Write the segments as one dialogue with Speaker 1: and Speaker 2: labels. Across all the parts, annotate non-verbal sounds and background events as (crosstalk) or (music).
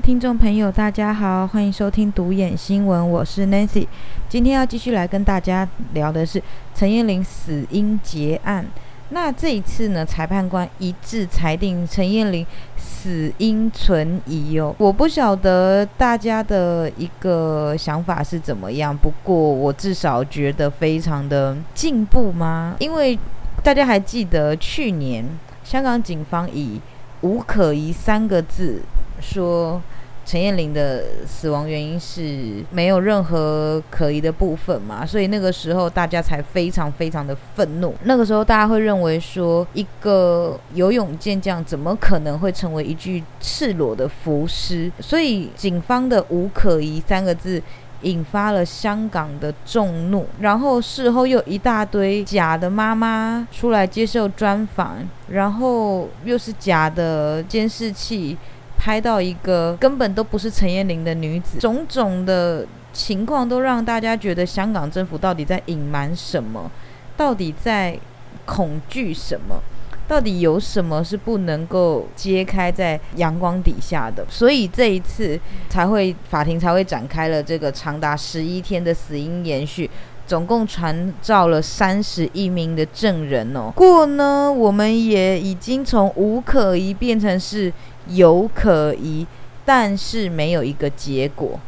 Speaker 1: 听众朋友，大家好，欢迎收听独眼新闻，我是 Nancy。今天要继续来跟大家聊的是陈彦霖死因结案。那这一次呢，裁判官一致裁定陈彦霖死因存疑哦。我不晓得大家的一个想法是怎么样，不过我至少觉得非常的进步吗？因为大家还记得去年香港警方以无可疑三个字。说陈彦霖的死亡原因是没有任何可疑的部分嘛，所以那个时候大家才非常非常的愤怒。那个时候大家会认为说，一个游泳健将怎么可能会成为一具赤裸的浮尸？所以警方的无可疑三个字引发了香港的众怒。然后事后又一大堆假的妈妈出来接受专访，然后又是假的监视器。拍到一个根本都不是陈彦霖的女子，种种的情况都让大家觉得香港政府到底在隐瞒什么，到底在恐惧什么，到底有什么是不能够揭开在阳光底下的？所以这一次才会法庭才会展开了这个长达十一天的死因延续，总共传召了三十一名的证人哦。过呢，我们也已经从无可疑变成是。有可疑，但是没有一个结果，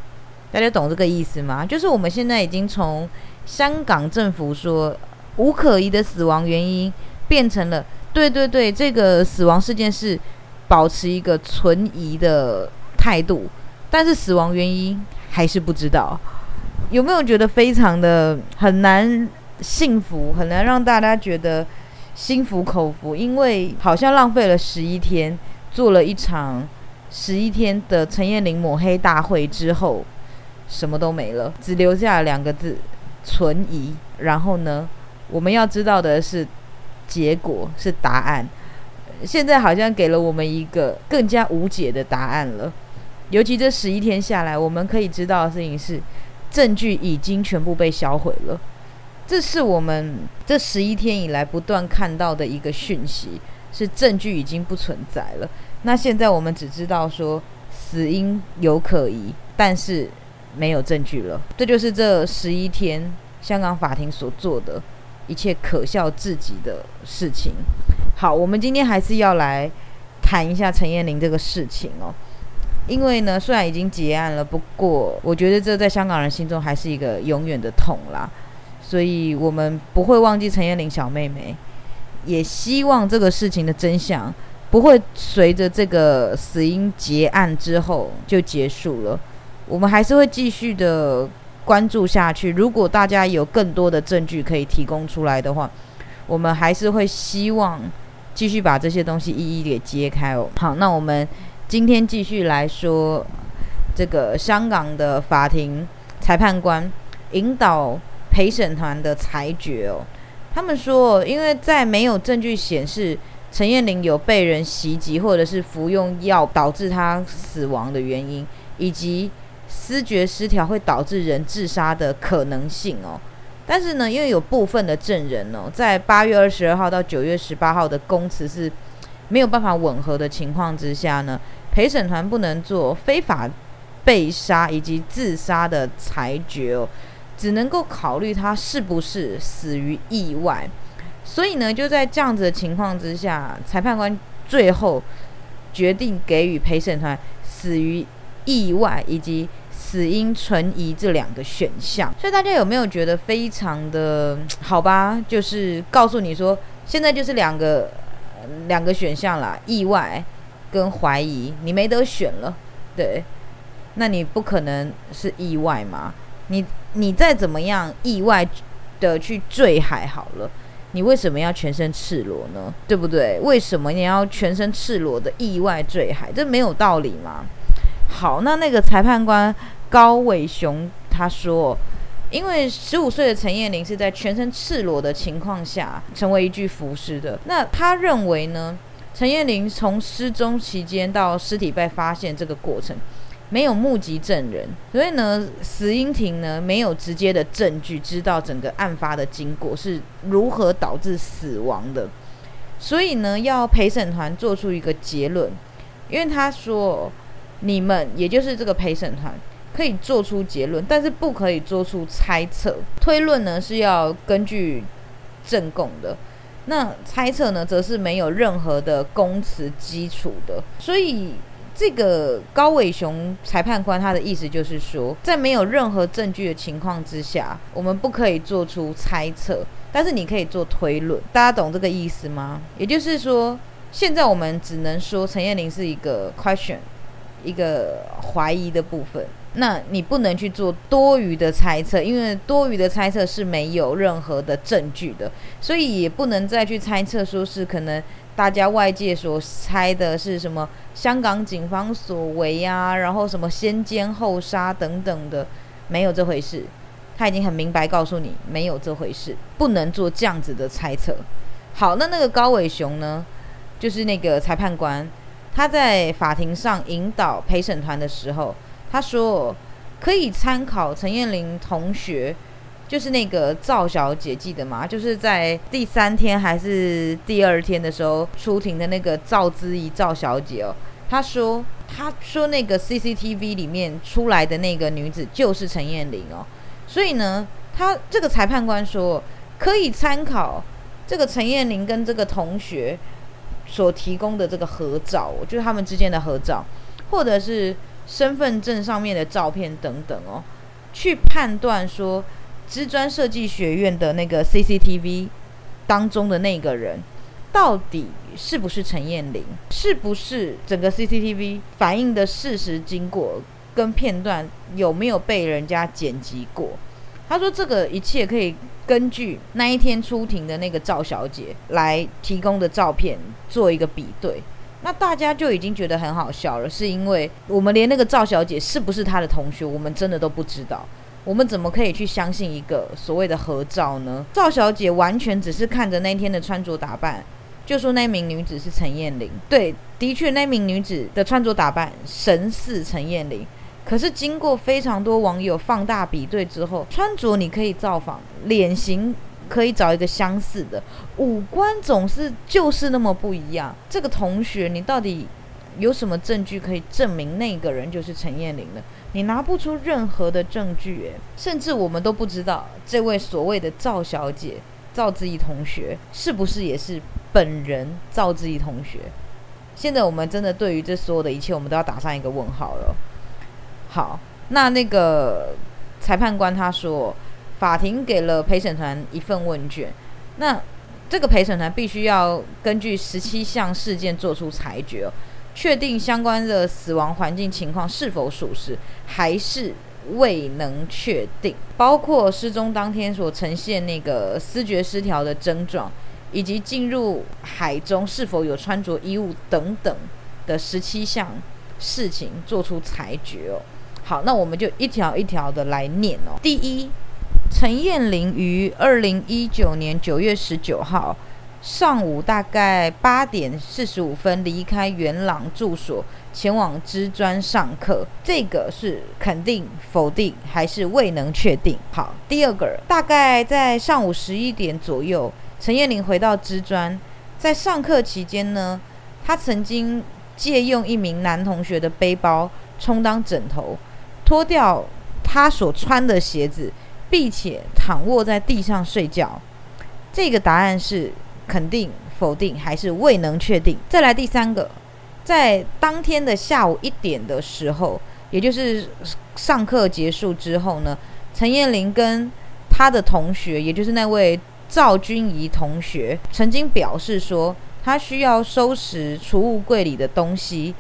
Speaker 1: 大家懂这个意思吗？就是我们现在已经从香港政府说无可疑的死亡原因，变成了对对对，这个死亡事件是保持一个存疑的态度，但是死亡原因还是不知道。有没有觉得非常的很难幸福，很难让大家觉得心服口服？因为好像浪费了十一天。做了一场十一天的陈彦霖抹黑大会之后，什么都没了，只留下两个字：存疑。然后呢，我们要知道的是，结果是答案。现在好像给了我们一个更加无解的答案了。尤其这十一天下来，我们可以知道的事情是，证据已经全部被销毁了。这是我们这十一天以来不断看到的一个讯息。是证据已经不存在了。那现在我们只知道说死因有可疑，但是没有证据了。这就是这十一天香港法庭所做的一切可笑至极的事情。好，我们今天还是要来谈一下陈彦霖这个事情哦。因为呢，虽然已经结案了，不过我觉得这在香港人心中还是一个永远的痛啦。所以我们不会忘记陈彦霖小妹妹。也希望这个事情的真相不会随着这个死因结案之后就结束了，我们还是会继续的关注下去。如果大家有更多的证据可以提供出来的话，我们还是会希望继续把这些东西一一给揭开哦。好，那我们今天继续来说这个香港的法庭裁判官引导陪审团的裁决哦。他们说，因为在没有证据显示陈彦霖有被人袭击或者是服用药导致他死亡的原因，以及思觉失调会导致人自杀的可能性哦。但是呢，因为有部分的证人哦，在八月二十二号到九月十八号的供词是没有办法吻合的情况之下呢，陪审团不能做非法被杀以及自杀的裁决哦。只能够考虑他是不是死于意外，所以呢，就在这样子的情况之下，裁判官最后决定给予陪审团死于意外以及死因存疑这两个选项。所以大家有没有觉得非常的好吧？就是告诉你说，现在就是两个两个选项啦，意外跟怀疑，你没得选了。对，那你不可能是意外嘛？你你再怎么样意外的去坠海好了，你为什么要全身赤裸呢？对不对？为什么你要全身赤裸的意外坠海？这没有道理嘛。好，那那个裁判官高伟雄他说，因为十五岁的陈彦霖是在全身赤裸的情况下成为一具浮尸的，那他认为呢？陈彦霖从失踪期间到尸体被发现这个过程。没有目击证人，所以呢，死因庭呢没有直接的证据知道整个案发的经过是如何导致死亡的，所以呢，要陪审团做出一个结论，因为他说你们也就是这个陪审团可以做出结论，但是不可以做出猜测。推论呢是要根据证供的，那猜测呢则是没有任何的供词基础的。所以这个高伟雄裁判官他的意思就是说，在没有任何证据的情况之下，我们不可以做出猜测，但是你可以做推论。大家懂这个意思吗？也就是说，现在我们只能说陈燕玲是一个 question。一个怀疑的部分，那你不能去做多余的猜测，因为多余的猜测是没有任何的证据的，所以也不能再去猜测说是可能大家外界所猜的是什么香港警方所为啊，然后什么先奸后杀等等的，没有这回事。他已经很明白告诉你，没有这回事，不能做这样子的猜测。好，那那个高伟雄呢，就是那个裁判官。他在法庭上引导陪审团的时候，他说可以参考陈燕玲同学，就是那个赵小姐，记得吗？就是在第三天还是第二天的时候出庭的那个赵之怡赵小姐哦。她说，她说那个 CCTV 里面出来的那个女子就是陈燕玲哦。所以呢，他这个裁判官说可以参考这个陈燕玲跟这个同学。所提供的这个合照，就是他们之间的合照，或者是身份证上面的照片等等哦，去判断说，知专设计学院的那个 CCTV 当中的那个人，到底是不是陈燕玲，是不是整个 CCTV 反映的事实经过跟片段有没有被人家剪辑过？他说这个一切可以。根据那一天出庭的那个赵小姐来提供的照片做一个比对，那大家就已经觉得很好笑了，是因为我们连那个赵小姐是不是她的同学，我们真的都不知道，我们怎么可以去相信一个所谓的合照呢？赵小姐完全只是看着那天的穿着打扮，就说那名女子是陈燕玲。对，的确那名女子的穿着打扮神似陈燕玲。可是经过非常多网友放大比对之后，穿着你可以造访，脸型可以找一个相似的，五官总是就是那么不一样。这个同学，你到底有什么证据可以证明那个人就是陈燕玲呢？你拿不出任何的证据，甚至我们都不知道这位所谓的赵小姐赵志怡同学是不是也是本人赵志怡同学。现在我们真的对于这所有的一切，我们都要打上一个问号了。好，那那个裁判官他说，法庭给了陪审团一份问卷，那这个陪审团必须要根据十七项事件做出裁决，确定相关的死亡环境情况是否属实，还是未能确定，包括失踪当天所呈现那个思觉失调的症状，以及进入海中是否有穿着衣物等等的十七项事情做出裁决哦。好，那我们就一条一条的来念哦。第一，陈燕玲于二零一九年九月十九号上午大概八点四十五分离开元朗住所，前往知专上课。这个是肯定、否定还是未能确定？好，第二个，大概在上午十一点左右，陈燕玲回到知专，在上课期间呢，她曾经借用一名男同学的背包充当枕头。脱掉他所穿的鞋子，并且躺卧在地上睡觉。这个答案是肯定、否定还是未能确定？再来第三个，在当天的下午一点的时候，也就是上课结束之后呢，陈燕玲跟他的同学，也就是那位赵君怡同学，曾经表示说，他需要收拾储物柜里的东西。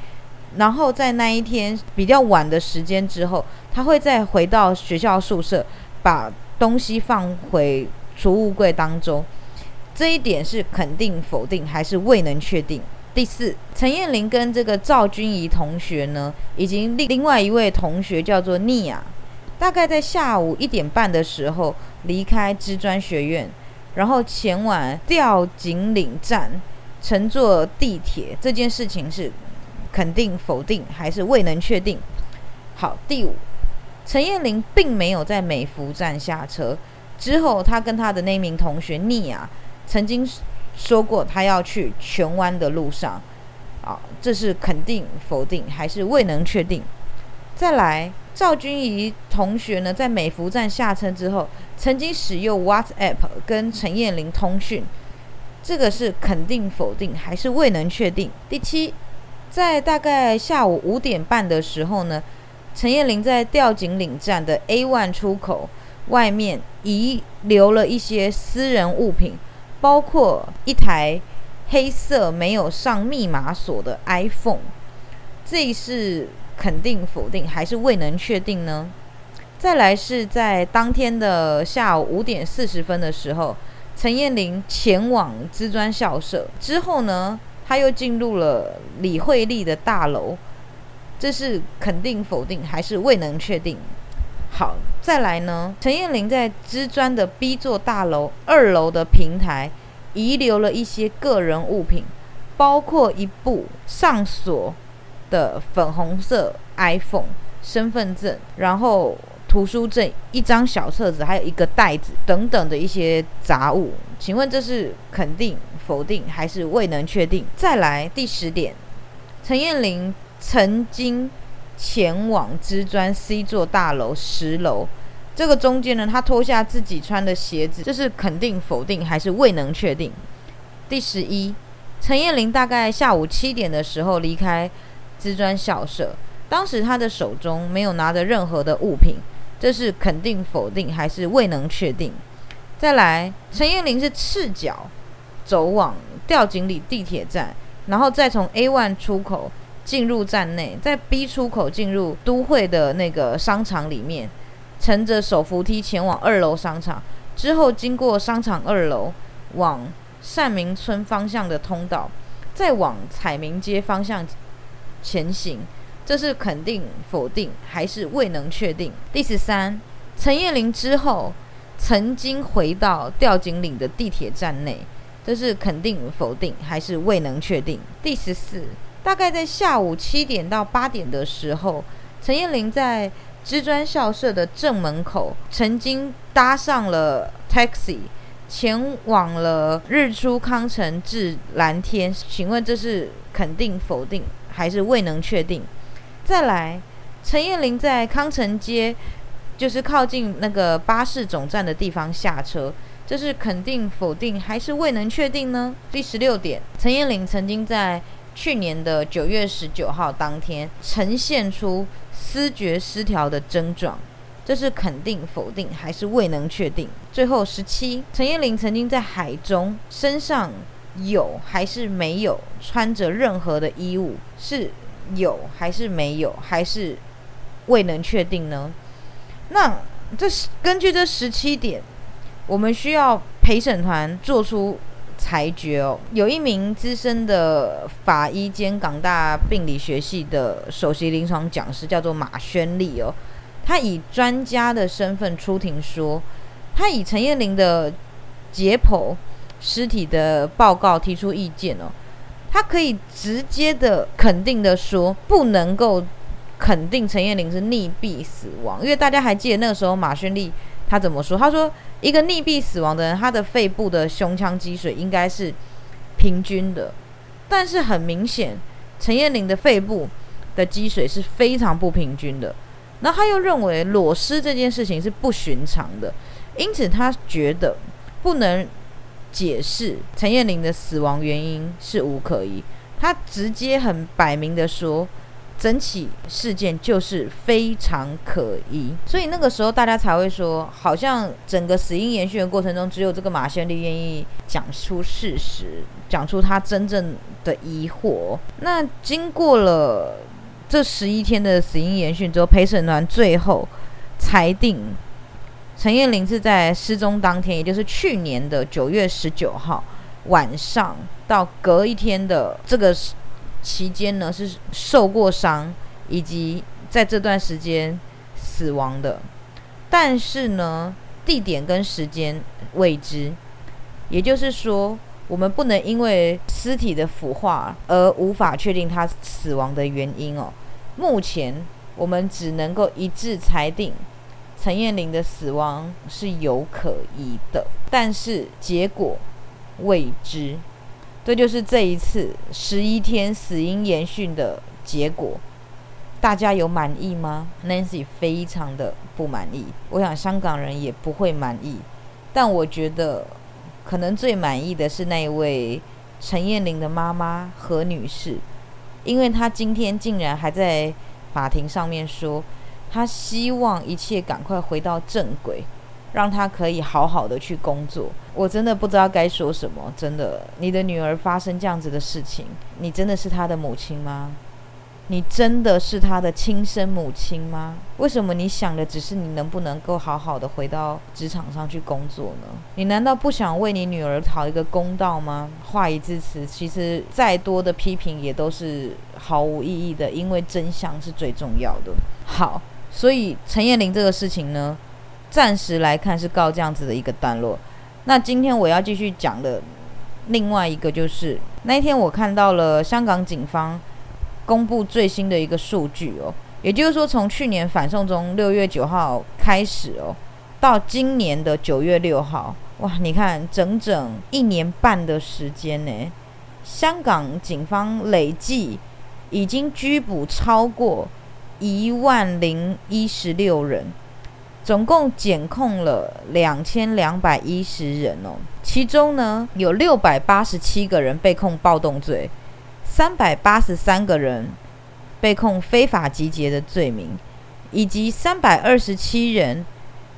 Speaker 1: 然后在那一天比较晚的时间之后，他会再回到学校宿舍，把东西放回储物柜当中。这一点是肯定、否定还是未能确定？第四，陈燕玲跟这个赵君怡同学呢，以及另另外一位同学叫做妮亚，大概在下午一点半的时候离开职专学院，然后前往吊井岭站乘坐地铁。这件事情是。肯定、否定还是未能确定？好，第五，陈燕玲并没有在美孚站下车。之后，他跟他的那名同学妮亚曾经说过，他要去荃湾的路上。啊，这是肯定、否定还是未能确定？再来，赵君怡同学呢，在美孚站下车之后，曾经使用 WhatsApp 跟陈燕玲通讯，这个是肯定、否定还是未能确定？第七，在大概下午五点半的时候呢，陈燕玲在吊井岭站的 A one 出口外面遗留了一些私人物品，包括一台黑色没有上密码锁的 iPhone，这是。肯定、否定还是未能确定呢？再来是在当天的下午五点四十分的时候，陈彦玲前往资专校舍之后呢，他又进入了李惠利的大楼，这是肯定、否定还是未能确定？好，再来呢，陈燕玲在资专的 B 座大楼二楼的平台遗留了一些个人物品，包括一部上锁。的粉红色 iPhone、身份证，然后图书证、一张小册子，还有一个袋子等等的一些杂物。请问这是肯定、否定还是未能确定？再来第十点，陈燕玲曾经前往知专 C 座大楼十楼，这个中间呢，他脱下自己穿的鞋子，这是肯定、否定还是未能确定？第十一，陈燕玲大概下午七点的时候离开。资专校舍，当时他的手中没有拿着任何的物品，这是肯定、否定还是未能确定？再来，陈燕玲是赤脚走往吊井里地铁站，然后再从 A one 出口进入站内，在 B 出口进入都会的那个商场里面，乘着手扶梯前往二楼商场，之后经过商场二楼往善明村方向的通道，再往彩明街方向。前行，这是肯定、否定还是未能确定？第十三，陈叶玲之后曾经回到吊井岭的地铁站内，这是肯定、否定还是未能确定？第十四，大概在下午七点到八点的时候，陈叶玲在职专校舍的正门口曾经搭上了 taxi，前往了日出康城至蓝天。请问这是肯定、否定？还是未能确定。再来，陈燕玲在康城街，就是靠近那个巴士总站的地方下车，这是肯定、否定还是未能确定呢？第十六点，陈燕玲曾经在去年的九月十九号当天呈现出思觉失调的症状，这是肯定、否定还是未能确定？最后十七，陈燕玲曾经在海中身上。有还是没有穿着任何的衣物？是有还是没有？还是未能确定呢？那这是根据这十七点，我们需要陪审团做出裁决哦。有一名资深的法医兼港大病理学系的首席临床讲师，叫做马宣利哦。他以专家的身份出庭说，他以陈燕玲的解剖。尸体的报告提出意见哦，他可以直接的肯定的说，不能够肯定陈燕玲是溺毙死亡，因为大家还记得那个时候马宣利他怎么说？他说一个溺毙死亡的人，他的肺部的胸腔积水应该是平均的，但是很明显陈燕玲的肺部的积水是非常不平均的。那他又认为裸尸这件事情是不寻常的，因此他觉得不能。解释陈燕玲的死亡原因是无可疑，他直接很摆明的说，整起事件就是非常可疑，所以那个时候大家才会说，好像整个死因延续的过程中，只有这个马先利愿意讲出事实，讲出他真正的疑惑。那经过了这十一天的死因延续之后，陪审团最后裁定。陈燕玲是在失踪当天，也就是去年的九月十九号晚上到隔一天的这个期间呢，是受过伤以及在这段时间死亡的。但是呢，地点跟时间未知，也就是说，我们不能因为尸体的腐化而无法确定他死亡的原因哦。目前我们只能够一致裁定。陈燕玲的死亡是有可疑的，但是结果未知。这就是这一次十一天死因研讯的结果。大家有满意吗？Nancy 非常的不满意，我想香港人也不会满意。但我觉得，可能最满意的是那一位陈燕玲的妈妈何女士，因为她今天竟然还在法庭上面说，她希望一切赶快回到正轨，让他可以好好的去工作。我真的不知道该说什么，真的，你的女儿发生这样子的事情，你真的是她的母亲吗？你真的是他的亲生母亲吗？为什么你想的只是你能不能够好好的回到职场上去工作呢？你难道不想为你女儿讨一个公道吗？话已至此，其实再多的批评也都是毫无意义的，因为真相是最重要的。好，所以陈彦玲这个事情呢，暂时来看是告这样子的一个段落。那今天我要继续讲的另外一个就是，那一天我看到了香港警方。公布最新的一个数据哦，也就是说，从去年反送中六月九号开始哦，到今年的九月六号，哇，你看整整一年半的时间呢，香港警方累计已经拘捕超过一万零一十六人，总共检控了两千两百一十人哦，其中呢有六百八十七个人被控暴动罪。三百八十三个人被控非法集结的罪名，以及三百二十七人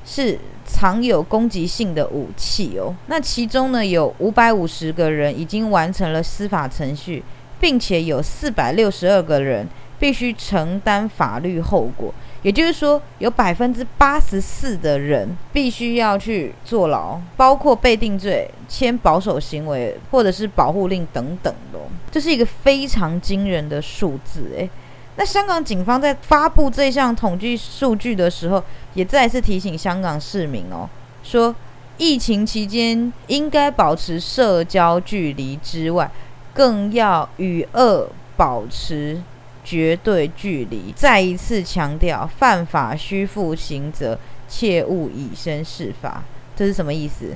Speaker 1: 是藏有攻击性的武器哦。那其中呢，有五百五十个人已经完成了司法程序，并且有四百六十二个人必须承担法律后果。也就是说，有百分之八十四的人必须要去坐牢，包括被定罪、签保守行为或者是保护令等等的。这是一个非常惊人的数字，诶，那香港警方在发布这项统计数据的时候，也再次提醒香港市民哦，说疫情期间应该保持社交距离之外，更要与恶保持。绝对距离，再一次强调，犯法须负刑责，切勿以身试法。这是什么意思？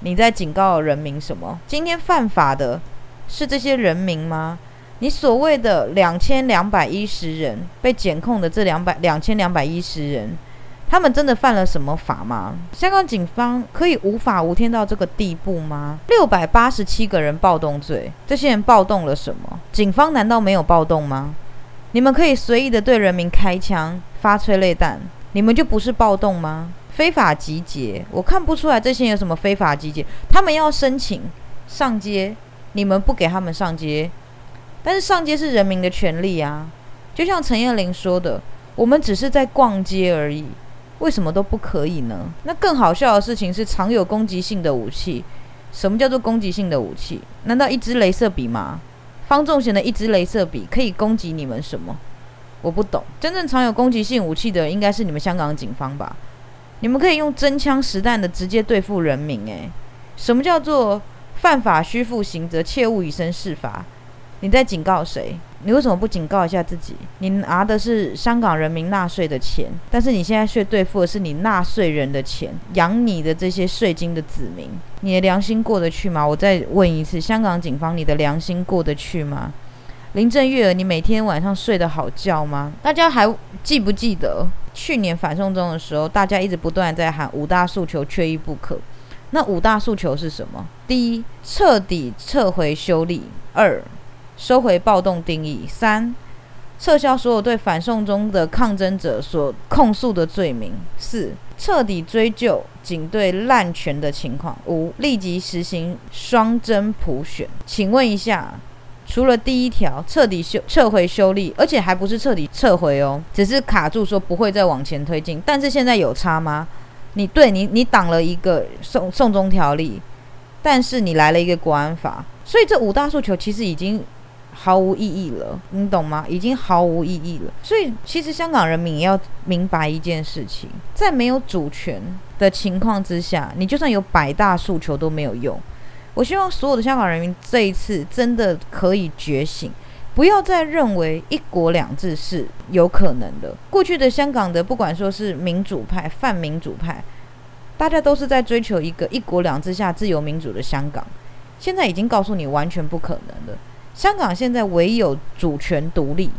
Speaker 1: 你在警告人民什么？今天犯法的是这些人民吗？你所谓的两千两百一十人被检控的这两百两千两百一十人，他们真的犯了什么法吗？香港警方可以无法无天到这个地步吗？六百八十七个人暴动罪，这些人暴动了什么？警方难道没有暴动吗？你们可以随意的对人民开枪、发催泪弹，你们就不是暴动吗？非法集结，我看不出来这些人有什么非法集结。他们要申请上街，你们不给他们上街，但是上街是人民的权利啊。就像陈彦玲说的，我们只是在逛街而已，为什么都不可以呢？那更好笑的事情是，藏有攻击性的武器。什么叫做攻击性的武器？难道一支镭射笔吗？方仲贤的一支镭射笔可以攻击你们什么？我不懂。真正藏有攻击性武器的，应该是你们香港警方吧？你们可以用真枪实弹的直接对付人民。诶，什么叫做犯法须负刑责，切勿以身试法？你在警告谁？你为什么不警告一下自己？你拿的是香港人民纳税的钱，但是你现在却对付的是你纳税人的钱，养你的这些税金的子民，你的良心过得去吗？我再问一次，香港警方，你的良心过得去吗？林郑月娥，你每天晚上睡得好觉吗？大家还记不记得去年反送中的时候，大家一直不断在喊五大诉求缺一不可？那五大诉求是什么？第一，彻底撤回修例；二。收回暴动定义。三、撤销所有对反送中的抗争者所控诉的罪名。四、彻底追究警队滥权的情况。五、立即实行双真普选。请问一下，除了第一条彻底修撤回修例，而且还不是彻底撤回哦，只是卡住说不会再往前推进。但是现在有差吗？你对你你挡了一个送送中条例，但是你来了一个国安法，所以这五大诉求其实已经。毫无意义了，你懂吗？已经毫无意义了。所以，其实香港人民也要明白一件事情：在没有主权的情况之下，你就算有百大诉求都没有用。我希望所有的香港人民这一次真的可以觉醒，不要再认为一国两制是有可能的。过去的香港的，不管说是民主派、泛民主派，大家都是在追求一个一国两制下自由民主的香港。现在已经告诉你完全不可能了。香港现在唯有主权独立，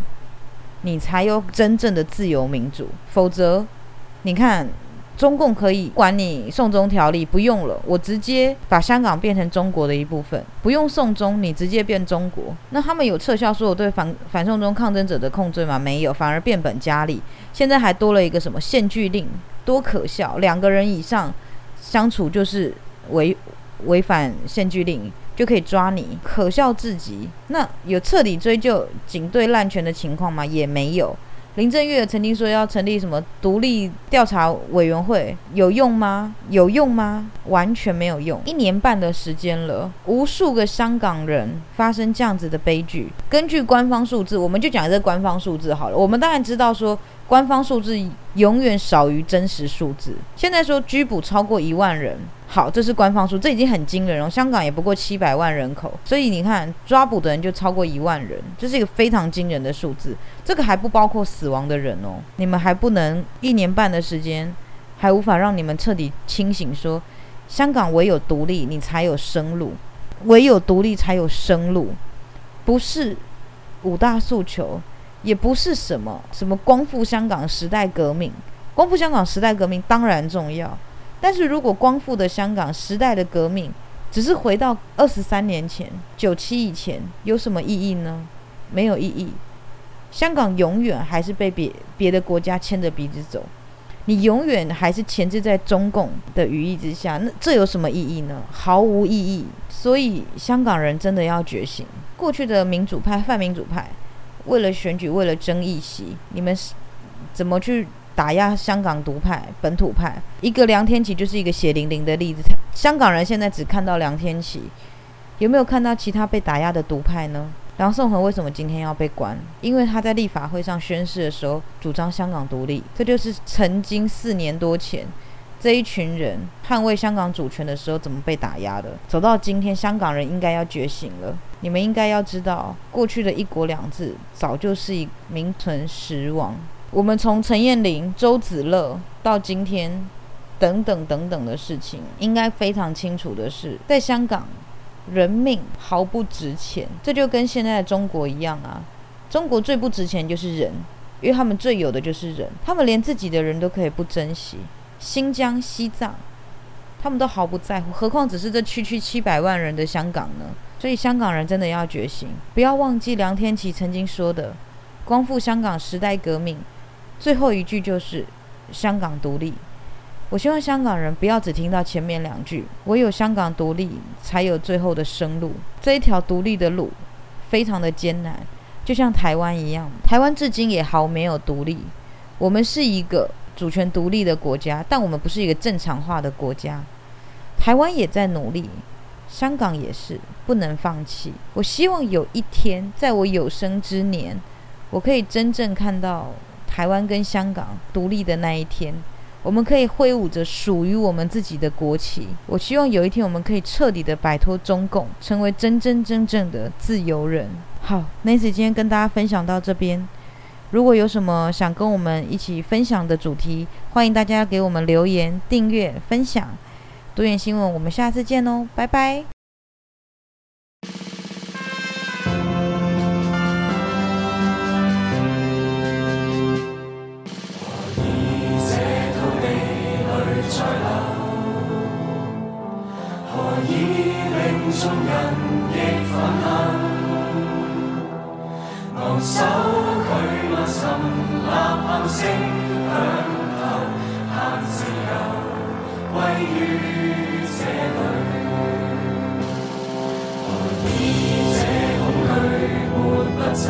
Speaker 1: 你才有真正的自由民主，否则，你看。中共可以管你送中条例不用了，我直接把香港变成中国的一部分，不用送中，你直接变中国。那他们有撤销所有对反反送中抗争者的控罪吗？没有，反而变本加厉。现在还多了一个什么限聚令，多可笑！两个人以上相处就是违 (laughs) 违反限聚令，就可以抓你，可笑至极。那有彻底追究警队滥权的情况吗？也没有。林郑月曾经说要成立什么独立调查委员会，有用吗？有用吗？完全没有用。一年半的时间了，无数个香港人发生这样子的悲剧。根据官方数字，我们就讲这官方数字好了。我们当然知道说。官方数字永远少于真实数字。现在说拘捕超过一万人，好，这是官方数，这已经很惊人了。香港也不过七百万人口，所以你看抓捕的人就超过一万人，这是一个非常惊人的数字。这个还不包括死亡的人哦。你们还不能一年半的时间，还无法让你们彻底清醒，说香港唯有独立，你才有生路；唯有独立才有生路，不是五大诉求。也不是什么什么光复香港时代革命，光复香港时代革命当然重要，但是如果光复的香港时代的革命只是回到二十三年前九七以前，有什么意义呢？没有意义。香港永远还是被别别的国家牵着鼻子走，你永远还是钳制在中共的羽翼之下，那这有什么意义呢？毫无意义。所以香港人真的要觉醒，过去的民主派、泛民主派。为了选举，为了争议席，你们怎么去打压香港独派、本土派？一个梁天琦就是一个血淋淋的例子。香港人现在只看到梁天琦，有没有看到其他被打压的独派呢？梁颂恒为什么今天要被关？因为他在立法会上宣誓的时候主张香港独立，这就是曾经四年多前。这一群人捍卫香港主权的时候，怎么被打压的？走到今天，香港人应该要觉醒了。你们应该要知道，过去的一国两制早就是一名存实亡。我们从陈彦霖、周子乐到今天，等等等等的事情，应该非常清楚的是，在香港，人命毫不值钱。这就跟现在的中国一样啊！中国最不值钱就是人，因为他们最有的就是人，他们连自己的人都可以不珍惜。新疆、西藏，他们都毫不在乎，何况只是这区区七百万人的香港呢？所以香港人真的要觉醒，不要忘记梁天琦曾经说的“光复香港时代革命”，最后一句就是“香港独立”。我希望香港人不要只听到前面两句，唯有香港独立，才有最后的生路。这一条独立的路非常的艰难，就像台湾一样，台湾至今也毫没有独立。我们是一个。主权独立的国家，但我们不是一个正常化的国家。台湾也在努力，香港也是，不能放弃。我希望有一天，在我有生之年，我可以真正看到台湾跟香港独立的那一天。我们可以挥舞着属于我们自己的国旗。我希望有一天，我们可以彻底的摆脱中共，成为真真正正的自由人。好，Nancy 今天跟大家分享到这边。如果有什么想跟我们一起分享的主题，欢迎大家给我们留言、订阅、分享。多元新闻，我们下次见哦，拜拜。声响透，限自由归于这里。何以这空虚抹不走？